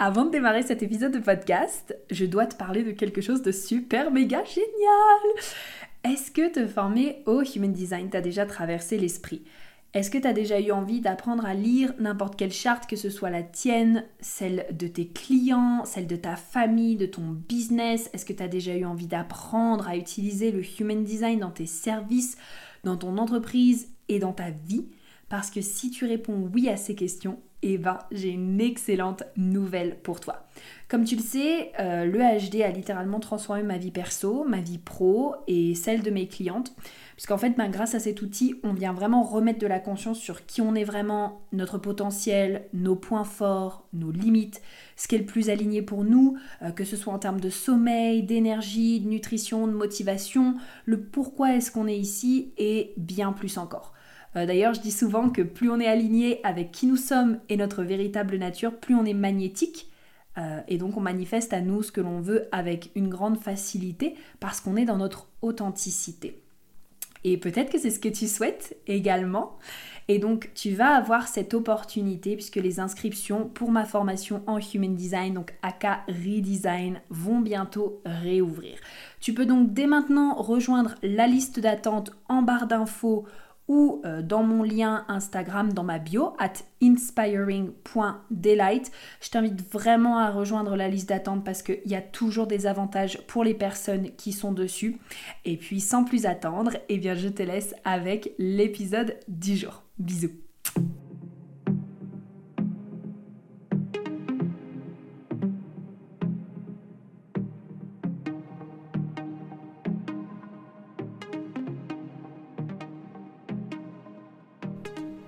Avant de démarrer cet épisode de podcast, je dois te parler de quelque chose de super méga génial. Est-ce que te former au Human Design t'a déjà traversé l'esprit? Est-ce que tu as déjà eu envie d'apprendre à lire n'importe quelle charte, que ce soit la tienne, celle de tes clients, celle de ta famille, de ton business? Est-ce que tu as déjà eu envie d'apprendre à utiliser le Human Design dans tes services, dans ton entreprise et dans ta vie? Parce que si tu réponds oui à ces questions, eh ben, j'ai une excellente nouvelle pour toi. Comme tu le sais, euh, le HD a littéralement transformé ma vie perso, ma vie pro et celle de mes clientes. Puisqu'en fait, ben, grâce à cet outil, on vient vraiment remettre de la conscience sur qui on est vraiment, notre potentiel, nos points forts, nos limites, ce qui est le plus aligné pour nous, euh, que ce soit en termes de sommeil, d'énergie, de nutrition, de motivation, le pourquoi est-ce qu'on est ici et bien plus encore. Euh, d'ailleurs, je dis souvent que plus on est aligné avec qui nous sommes et notre véritable nature, plus on est magnétique. Euh, et donc on manifeste à nous ce que l'on veut avec une grande facilité parce qu'on est dans notre authenticité. Et peut-être que c'est ce que tu souhaites également. Et donc tu vas avoir cette opportunité puisque les inscriptions pour ma formation en Human Design, donc AK Redesign, vont bientôt réouvrir. Tu peux donc dès maintenant rejoindre la liste d'attente en barre d'infos ou euh, dans mon lien Instagram dans ma bio, at inspiring.delight. Je t'invite vraiment à rejoindre la liste d'attente parce qu'il y a toujours des avantages pour les personnes qui sont dessus. Et puis sans plus attendre, eh bien je te laisse avec l'épisode du jour. Bisous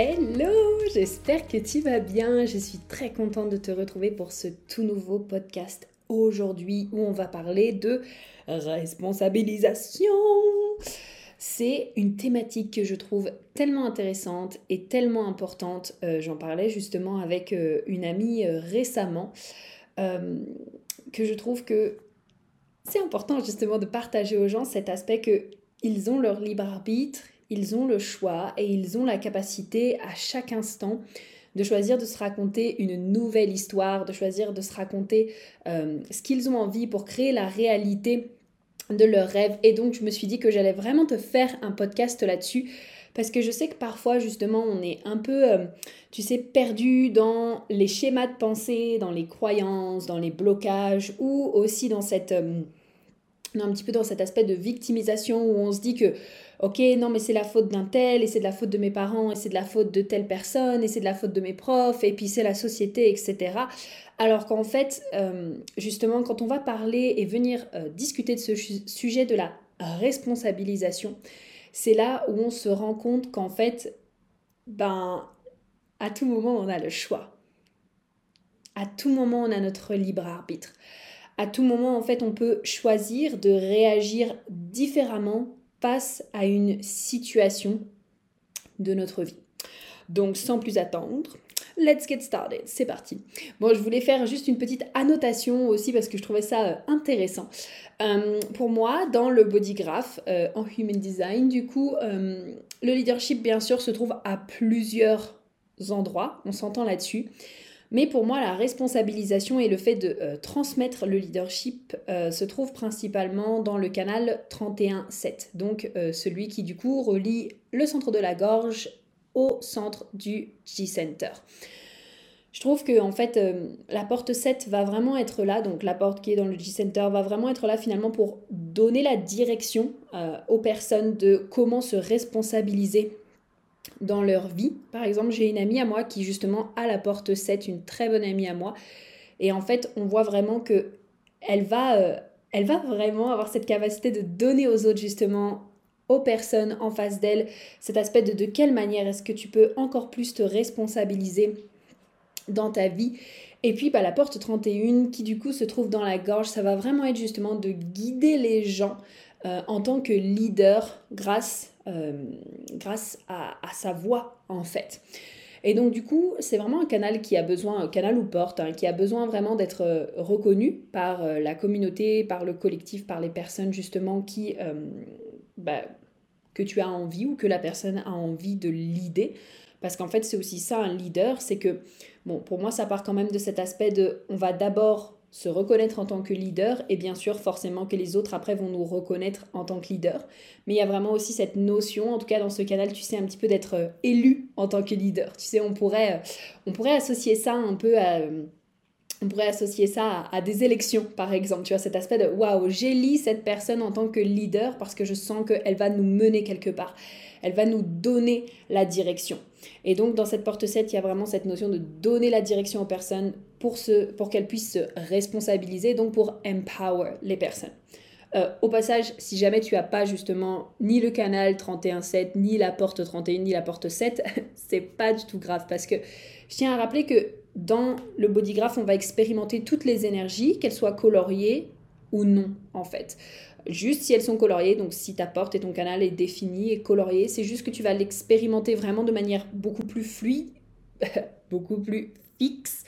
Hello, j'espère que tu vas bien. Je suis très contente de te retrouver pour ce tout nouveau podcast aujourd'hui où on va parler de responsabilisation. C'est une thématique que je trouve tellement intéressante et tellement importante. Euh, j'en parlais justement avec euh, une amie euh, récemment que je trouve que c'est important justement de partager aux gens cet aspect qu'ils ont leur libre arbitre, ils ont le choix et ils ont la capacité à chaque instant de choisir de se raconter une nouvelle histoire, de choisir de se raconter euh, ce qu'ils ont envie pour créer la réalité de leurs rêves. Et donc je me suis dit que j'allais vraiment te faire un podcast là-dessus. Parce que je sais que parfois, justement, on est un peu, euh, tu sais, perdu dans les schémas de pensée, dans les croyances, dans les blocages, ou aussi dans cette... Euh, un petit peu dans cet aspect de victimisation où on se dit que ok, non, mais c'est la faute d'un tel, et c'est de la faute de mes parents, et c'est de la faute de telle personne, et c'est de la faute de mes profs, et puis c'est la société, etc. Alors qu'en fait, euh, justement, quand on va parler et venir euh, discuter de ce sujet de la responsabilisation, c'est là où on se rend compte qu'en fait, ben, à tout moment, on a le choix. À tout moment, on a notre libre arbitre. À tout moment, en fait, on peut choisir de réagir différemment face à une situation de notre vie. Donc sans plus attendre, let's get started, c'est parti. Bon, je voulais faire juste une petite annotation aussi parce que je trouvais ça euh, intéressant. Euh, pour moi, dans le body graph euh, en human design, du coup, le leadership bien sûr se trouve à plusieurs endroits, on s'entend là-dessus. Mais pour moi, la responsabilisation et le fait de euh, transmettre le leadership euh, se trouve principalement dans le canal 31-7, donc euh, celui qui du coup relie le centre de la gorge au centre du G-Center. Je trouve que en fait la porte 7 va vraiment être là, donc la porte qui est dans le G-Center va vraiment être là finalement pour donner la direction aux personnes de comment se responsabiliser dans leur vie. Par exemple, j'ai une amie à moi qui justement a la porte 7, une très bonne amie à moi. Et en fait, on voit vraiment que elle va, euh, elle va vraiment avoir cette capacité de donner aux autres justement aux personnes en face d'elle, cet aspect de de quelle manière est-ce que tu peux encore plus te responsabiliser dans ta vie. Et puis bah, la porte 31 qui du coup se trouve dans la gorge, ça va vraiment être justement de guider les gens euh, en tant que leader grâce, grâce à, sa voix en fait. Et donc du coup, c'est vraiment un canal qui a besoin, un canal ou porte, hein, qui a besoin vraiment d'être euh, reconnu par la communauté, par le collectif, par les personnes justement qui, bah, que tu as envie ou que la personne a envie de leader. Parce qu'en fait, c'est aussi ça un leader, c'est que, bon, pour moi, ça part quand même de cet aspect de, on va d'abord se reconnaître en tant que leader et bien sûr forcément que les autres après vont nous reconnaître en tant que leader. Mais il y a vraiment aussi cette notion, en tout cas dans ce canal, tu sais, un petit peu d'être euh, élu en tant que leader. Tu sais, on pourrait, euh, on pourrait associer ça un peu à... Euh, on pourrait associer ça à, des élections, par exemple. Tu vois, cet aspect de waouh, j'élis cette personne en tant que leader parce que je sens qu'elle va nous mener quelque part. Elle va nous donner la direction. Et donc, dans cette porte 7, il y a vraiment cette notion de donner la direction aux personnes pour, pour qu'elles puissent se responsabiliser, donc pour empower les personnes. Euh, au passage, si jamais tu n'as pas justement ni le canal 31.7, ni la porte 31, ni la porte 7, c'est pas du tout grave parce que je tiens à rappeler que dans le bodygraph, on va expérimenter toutes les énergies, qu'elles soient coloriées ou non en fait. Juste si elles sont coloriées, donc si ta porte et ton canal est défini et colorié, c'est juste que tu vas l'expérimenter vraiment de manière beaucoup plus fluide, beaucoup plus fixe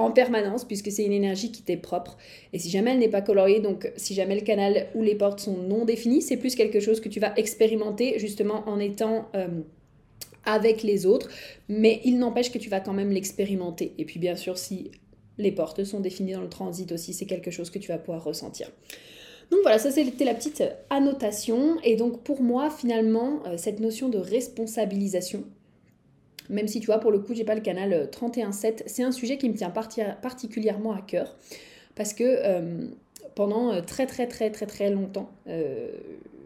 en permanence puisque c'est une énergie qui t'est propre. Et si jamais elle n'est pas coloriée, donc si jamais le canal ou les portes sont non définies, c'est plus quelque chose que tu vas expérimenter justement en étant... Euh, avec les autres, mais il n'empêche que tu vas quand même l'expérimenter. Et puis bien sûr, si les portes sont définies dans le transit aussi, c'est quelque chose que tu vas pouvoir ressentir. Donc voilà, ça c'était la petite annotation. Et donc pour moi, finalement, euh, cette notion de responsabilisation, même si tu vois, pour le coup, j'ai pas le canal 31.7, euh, c'est un sujet qui me tient particulièrement à cœur. Parce que euh, pendant très très très très très longtemps,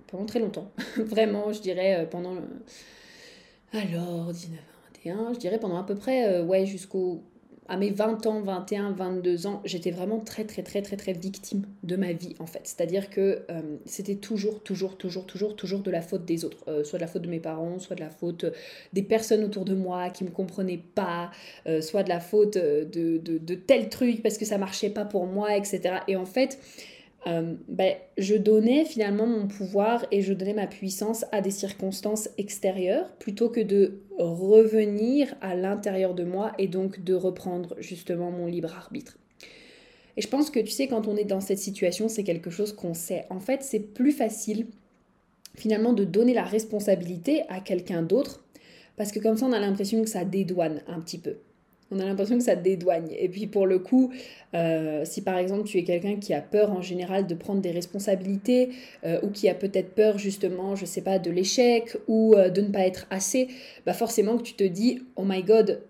pendant très longtemps, vraiment, je dirais pendant... alors, 19, 21, je dirais pendant à peu près, ouais, jusqu'au à mes 20 ans, 21, 22 ans, j'étais vraiment très très très très très victime de ma vie en fait. C'est-à-dire que euh, c'était toujours, toujours, toujours, toujours, toujours de la faute des autres. Euh, soit de la faute de mes parents, soit de la faute des personnes autour de moi qui me comprenaient pas, euh, soit de la faute de, de, de, tel truc parce que ça marchait pas pour moi, etc. Et en fait, euh, ben, je donnais finalement mon pouvoir et je donnais ma puissance à des circonstances extérieures plutôt que de revenir à l'intérieur de moi et donc de reprendre justement mon libre arbitre. Et je pense que tu sais, quand on est dans cette situation, c'est quelque chose qu'on sait. En fait, c'est plus facile finalement de donner la responsabilité à quelqu'un d'autre parce que comme ça, on a l'impression que ça dédouane un petit peu on a l'impression que ça dédouane. Et puis pour le coup, euh, si par exemple tu es quelqu'un qui a peur en général de prendre des responsabilités euh, ou qui a peut-être peur justement, je sais pas, de l'échec ou euh, de ne pas être assez, bah forcément que tu te dis oh my god,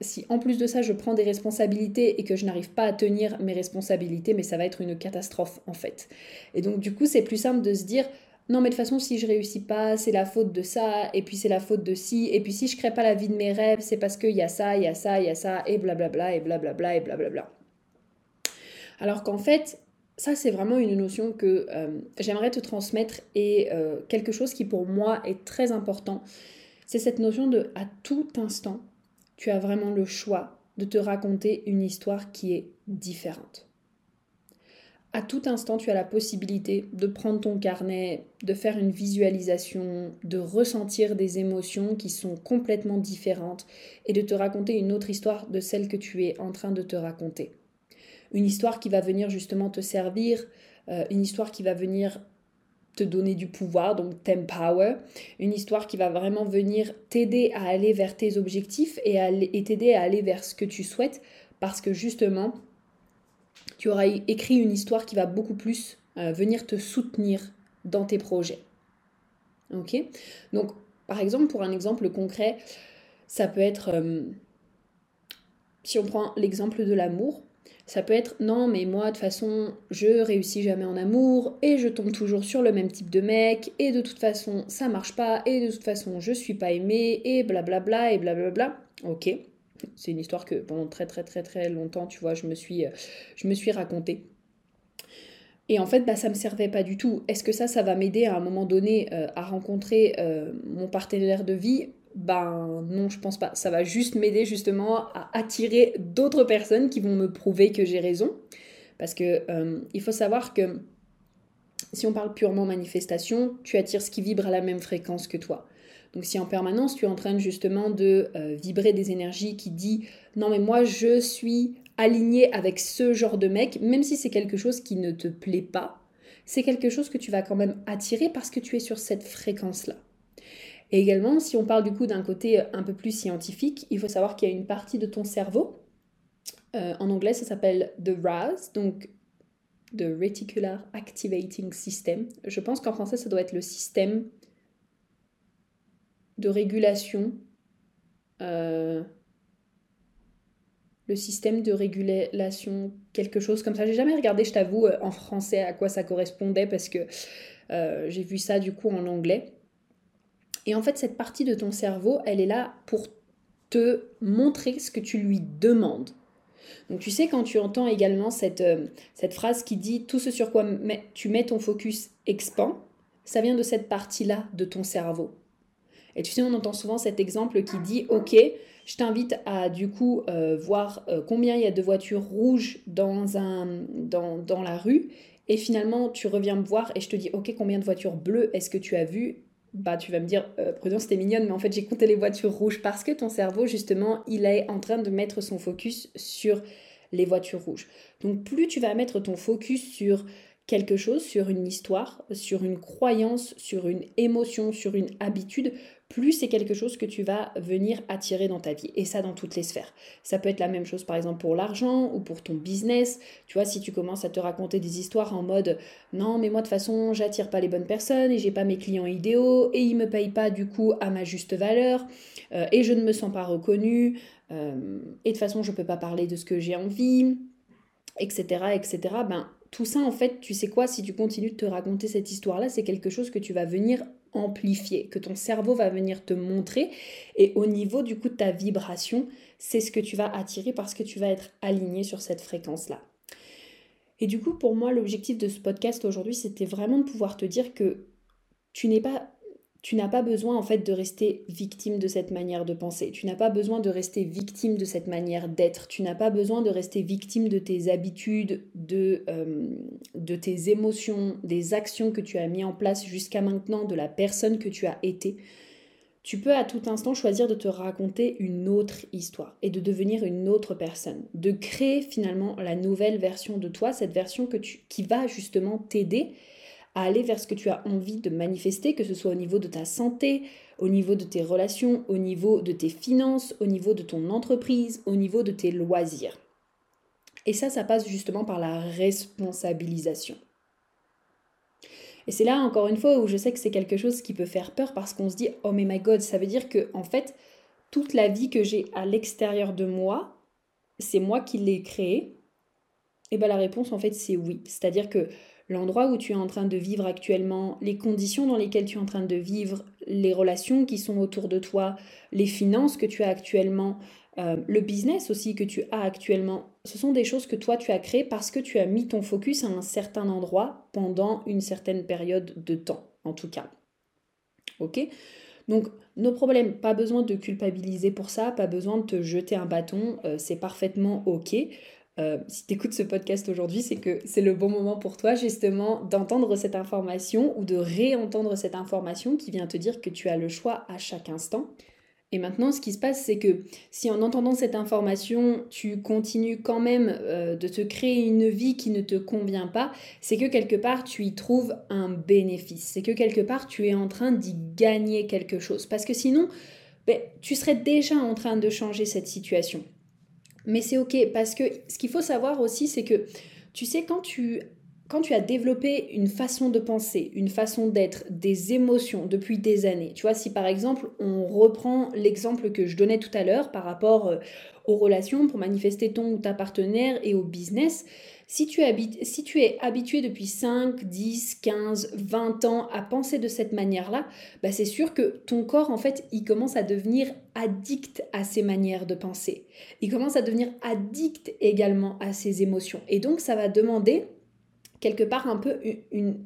si en plus de ça je prends des responsabilités et que je n'arrive pas à tenir mes responsabilités, mais ça va être une catastrophe en fait. Et donc du coup c'est plus simple de se dire non mais de toute façon si je réussis pas c'est la faute de ça et puis c'est la faute de ci et puis si je crée pas la vie de mes rêves c'est parce qu'il y a ça il y a ça il y a ça et blablabla et blablabla et blablabla alors qu'en fait ça c'est vraiment une notion que euh, j'aimerais te transmettre et euh, quelque chose qui pour moi est très important. C'est cette notion de à tout instant tu as vraiment le choix de te raconter une histoire qui est différente à tout instant, tu as la possibilité de prendre ton carnet, de faire une visualisation, de ressentir des émotions qui sont complètement différentes et de te raconter une autre histoire de celle que tu es en train de te raconter. Une histoire qui va venir justement te servir, euh, une histoire qui va venir te donner du pouvoir, donc t'empower, une histoire qui va vraiment venir t'aider à aller vers tes objectifs et, et t'aider à aller vers ce que tu souhaites parce que justement, tu auras écrit une histoire qui va beaucoup plus euh, venir te soutenir dans tes projets. Ok? Donc, par exemple, pour un exemple concret, ça peut être, euh, si on prend l'exemple de l'amour, ça peut être non, mais moi, de toute façon, je réussis jamais en amour et je tombe toujours sur le même type de mec et de toute façon, ça marche pas et de toute façon, je suis pas aimée et blablabla et blablabla. Ok? C'est une histoire que pendant très très très très longtemps, tu vois, je me suis, euh, je me suis racontée. Et en fait, bah, ça ne me servait pas du tout. Est-ce que ça, ça va m'aider à un moment donné euh, à rencontrer euh, mon partenaire de vie? Ben non, je pense pas. Ça va juste m'aider justement à attirer d'autres personnes qui vont me prouver que j'ai raison. Parce que il faut savoir que si on parle purement manifestation, tu attires ce qui vibre à la même fréquence que toi. Donc si en permanence tu es en train justement de vibrer des énergies qui dit non mais moi je suis aligné avec ce genre de mec, même si c'est quelque chose qui ne te plaît pas, c'est quelque chose que tu vas quand même attirer parce que tu es sur cette fréquence-là. Et également, si on parle du coup d'un côté un peu plus scientifique, il faut savoir qu'il y a une partie de ton cerveau, euh, en anglais ça s'appelle the RAS, donc the Reticular Activating System. Je pense qu'en français ça doit être le système de régulation euh, le système de régulation, quelque chose comme ça. J'ai jamais regardé, je t'avoue, euh, en français à quoi ça correspondait parce que euh, j'ai vu ça du coup en anglais. Et en fait, cette partie de ton cerveau, elle est là pour te montrer ce que tu lui demandes. Donc tu sais, quand tu entends également cette, cette phrase qui dit tout ce sur quoi tu mets ton focus expand, ça vient de cette partie-là de ton cerveau. Et tu sais, on entend souvent cet exemple qui dit, ok, je t'invite à du coup euh, voir euh, combien il y a de voitures rouges dans, la rue. Et finalement, tu reviens me voir et je te dis, ok, combien de voitures bleues est-ce que tu as vu bah, tu vas me dire, euh, Prudence, c'était mignonne, mais en fait, j'ai compté les voitures rouges parce que ton cerveau, justement, il est en train de mettre son focus sur les voitures rouges. Donc, plus tu vas mettre ton focus sur quelque chose, sur une histoire, sur une croyance, sur une émotion, sur une habitude, plus c'est quelque chose que tu vas venir attirer dans ta vie. Et ça dans toutes les sphères. Ça peut être la même chose par exemple pour l'argent ou pour ton business. Tu vois, si tu commences à te raconter des histoires en mode non, mais moi de toute façon, j'attire pas les bonnes personnes et j'ai pas mes clients idéaux et ils me payent pas du coup à ma juste valeur euh, et je ne me sens pas reconnue euh, et de toute façon, je peux pas parler de ce que j'ai envie, etc., etc. Ben, tout ça, en fait, tu sais quoi, si tu continues de te raconter cette histoire-là, c'est quelque chose que tu vas venir amplifier, que ton cerveau va venir te montrer. Et au niveau du coup de ta vibration, c'est ce que tu vas attirer parce que tu vas être aligné sur cette fréquence-là. Et du coup, pour moi, l'objectif de ce podcast aujourd'hui, c'était vraiment de pouvoir te dire que tu n'es pas tu n'as pas besoin en fait de rester victime de cette manière de penser. Tu n'as pas besoin de rester victime de cette manière d'être. Tu n'as pas besoin de rester victime de tes habitudes, de, euh, de tes émotions, des actions que tu as mis en place jusqu'à maintenant, de la personne que tu as été. Tu peux à tout instant choisir de te raconter une autre histoire et de devenir une autre personne, de créer finalement la nouvelle version de toi, cette version que tu, qui va justement t'aider à aller vers ce que tu as envie de manifester, que ce soit au niveau de ta santé, au niveau de tes relations, au niveau de tes finances, au niveau de ton entreprise, au niveau de tes loisirs. Et ça, ça passe justement par la responsabilisation. Et c'est là, encore une fois, où je sais que c'est quelque chose qui peut faire peur parce qu'on se dit, oh mais my god, ça veut dire que, en fait, toute la vie que j'ai à l'extérieur de moi, c'est moi qui l'ai créée. Et bien la réponse, en fait, c'est oui. C'est-à-dire que l'endroit où tu es en train de vivre actuellement, les conditions dans lesquelles tu es en train de vivre, les relations qui sont autour de toi, les finances que tu as actuellement, euh, le business aussi que tu as actuellement, ce sont des choses que toi tu as créées parce que tu as mis ton focus à un certain endroit pendant une certaine période de temps, en tout cas. Ok? Donc, nos problèmes, pas besoin de culpabiliser pour ça, pas besoin de te jeter un bâton, euh, c'est parfaitement ok. Euh, si tu écoutes ce podcast aujourd'hui, c'est que c'est le bon moment pour toi justement d'entendre cette information ou de réentendre cette information qui vient te dire que tu as le choix à chaque instant. Et maintenant, ce qui se passe, c'est que si en entendant cette information, tu continues quand même euh, de te créer une vie qui ne te convient pas, c'est que quelque part, tu y trouves un bénéfice. C'est que quelque part, tu es en train d'y gagner quelque chose. Parce que sinon, ben, tu serais déjà en train de changer cette situation. Mais c'est ok parce que ce qu'il faut savoir aussi, c'est que tu sais, quand tu, quand tu as développé une façon de penser, une façon d'être, des émotions depuis des années, tu vois, si par exemple on reprend l'exemple que je donnais tout à l'heure par rapport euh, aux relations pour manifester ton ou ta partenaire et au business, si tu, es habitué depuis 5, 10, 15, 20 ans à penser de cette manière-là, bah c'est sûr que ton corps, en fait, il commence à devenir addict à ces manières de penser. Il commence à devenir addict également à ses émotions. Et donc, ça va demander quelque part un peu une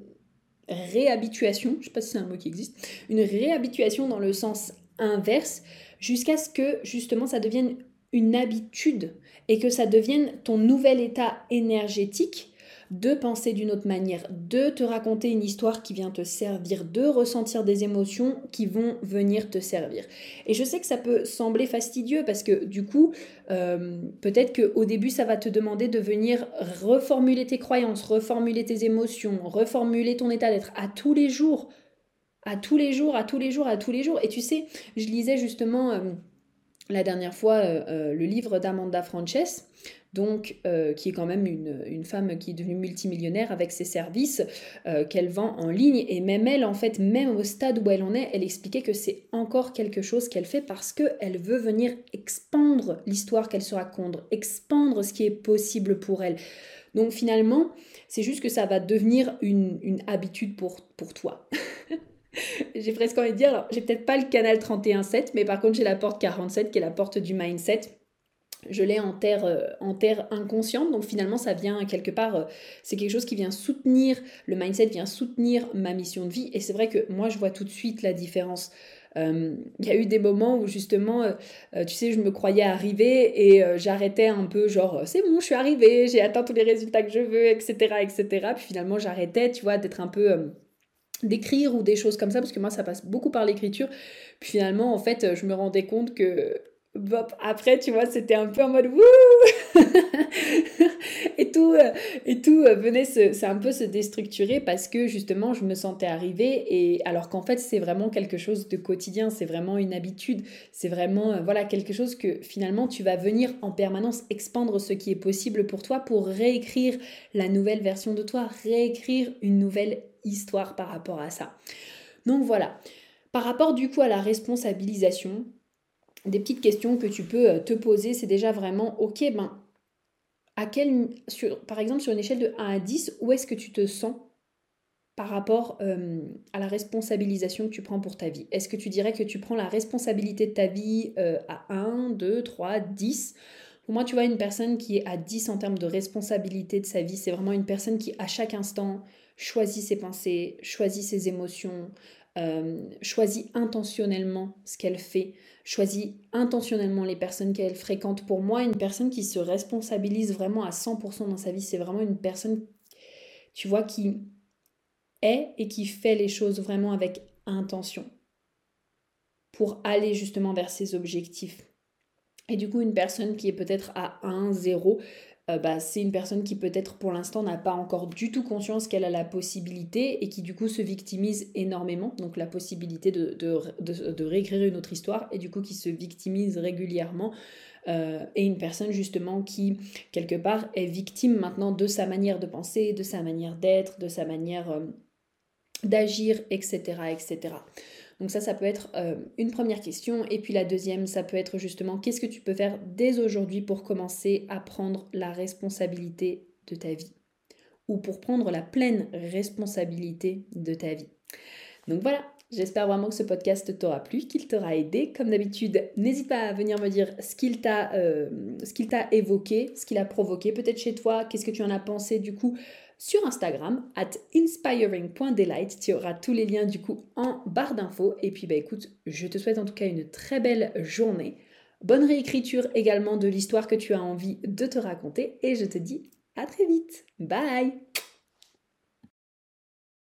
réhabituation, je sais pas si c'est un mot qui existe, une réhabituation dans le sens inverse, jusqu'à ce que justement ça devienne une habitude et que ça devienne ton nouvel état énergétique de penser d'une autre manière, de te raconter une histoire qui vient te servir, de ressentir des émotions qui vont venir te servir. Et je sais que ça peut sembler fastidieux parce que du coup, euh, peut-être qu'au début, ça va te demander de venir reformuler tes croyances, reformuler tes émotions, reformuler ton état d'être à tous les jours, à tous les jours, à tous les jours, à tous les jours. Et tu sais, je lisais justement... Euh, la dernière fois euh, le livre d'Amanda Frances donc euh, qui est quand même une, femme qui est devenue multimillionnaire avec ses services euh, qu'elle vend en ligne. Et même elle, en fait, même au stade où elle en est, elle expliquait que c'est encore quelque chose qu'elle fait parce qu'elle veut venir expandre l'histoire qu'elle se raconte, expandre ce qui est possible pour elle. Donc finalement, c'est juste que ça va devenir une, habitude pour, pour toi. j'ai presque envie de dire, alors j'ai peut-être pas le canal 31.7, mais par contre j'ai la porte 47 qui est la porte du mindset je l'ai en terre, euh, en terre inconsciente, donc finalement ça vient quelque part, euh, c'est quelque chose qui vient soutenir, le mindset vient soutenir ma mission de vie, et c'est vrai que moi je vois tout de suite la différence. Euh, il y a eu des moments où justement, tu sais, je me croyais arriver et j'arrêtais un peu, genre, c'est bon, je suis arrivée, j'ai atteint tous les résultats que je veux, etc., etc. Puis finalement, j'arrêtais, tu vois, d'être un peu d'écrire ou des choses comme ça, parce que moi, ça passe beaucoup par l'écriture. Puis finalement, en fait, je me rendais compte que après, tu vois, c'était un peu en mode wouh Et tout, euh, et tout euh, venait c'est un peu se déstructurer parce que justement, je me sentais arrivée et alors qu'en fait, c'est vraiment quelque chose de quotidien, c'est vraiment une habitude, c'est vraiment euh, voilà quelque chose que finalement tu vas venir en permanence expandre ce qui est possible pour toi pour réécrire la nouvelle version de toi, réécrire une nouvelle histoire par rapport à ça. Donc voilà. Par rapport du coup à la responsabilisation, des petites questions que tu peux euh, te poser, c'est déjà vraiment, ok, ben, à quel, sur, par exemple sur une échelle de 1 à 10, où est-ce que tu te sens par rapport euh, à la responsabilisation que tu prends pour ta vie? Est-ce que tu dirais que tu prends la responsabilité de ta vie euh, à 1, 2, 3, 10 Pour moi, tu vois, une personne qui est à 10 en termes de responsabilité de sa vie, c'est vraiment une personne qui, à chaque instant, choisit ses pensées, choisit ses émotions, choisit intentionnellement ce qu'elle fait, choisit intentionnellement les personnes qu'elle fréquente. Pour moi, une personne qui se responsabilise vraiment à 100% dans sa vie, c'est vraiment une personne, tu vois, qui est et qui fait les choses vraiment avec intention pour aller justement vers ses objectifs. Et du coup, une personne qui est peut-être à 1, 0, euh, bah, c'est une personne qui peut-être pour l'instant n'a pas encore du tout conscience qu'elle a la possibilité et qui du coup se victimise énormément, donc la possibilité de, de, réécrire une autre histoire et du coup qui se victimise régulièrement. Euh, et une personne justement qui quelque part est victime maintenant de sa manière de penser, de sa manière d'être, de sa manière euh, d'agir, etc., etc. Donc ça, ça peut être euh, une première question. Et puis la deuxième, ça peut être justement qu'est-ce que tu peux faire dès aujourd'hui pour commencer à prendre la responsabilité de ta vie? Ou pour prendre la pleine responsabilité de ta vie? Donc voilà, J'espère vraiment que ce podcast t'aura plu, qu'il t'aura aidé. Comme d'habitude, n'hésite pas à venir me dire ce qu'il t'a euh, évoqué, ce qu'il a provoqué, peut-être chez toi, qu'est-ce que tu en as pensé du coup sur Instagram, at inspiring.delight. Tu auras tous les liens du coup en barre d'infos. Et puis bah écoute, je te souhaite en tout cas une très belle journée. Bonne réécriture également de l'histoire que tu as envie de te raconter. Et je te dis à très vite. Bye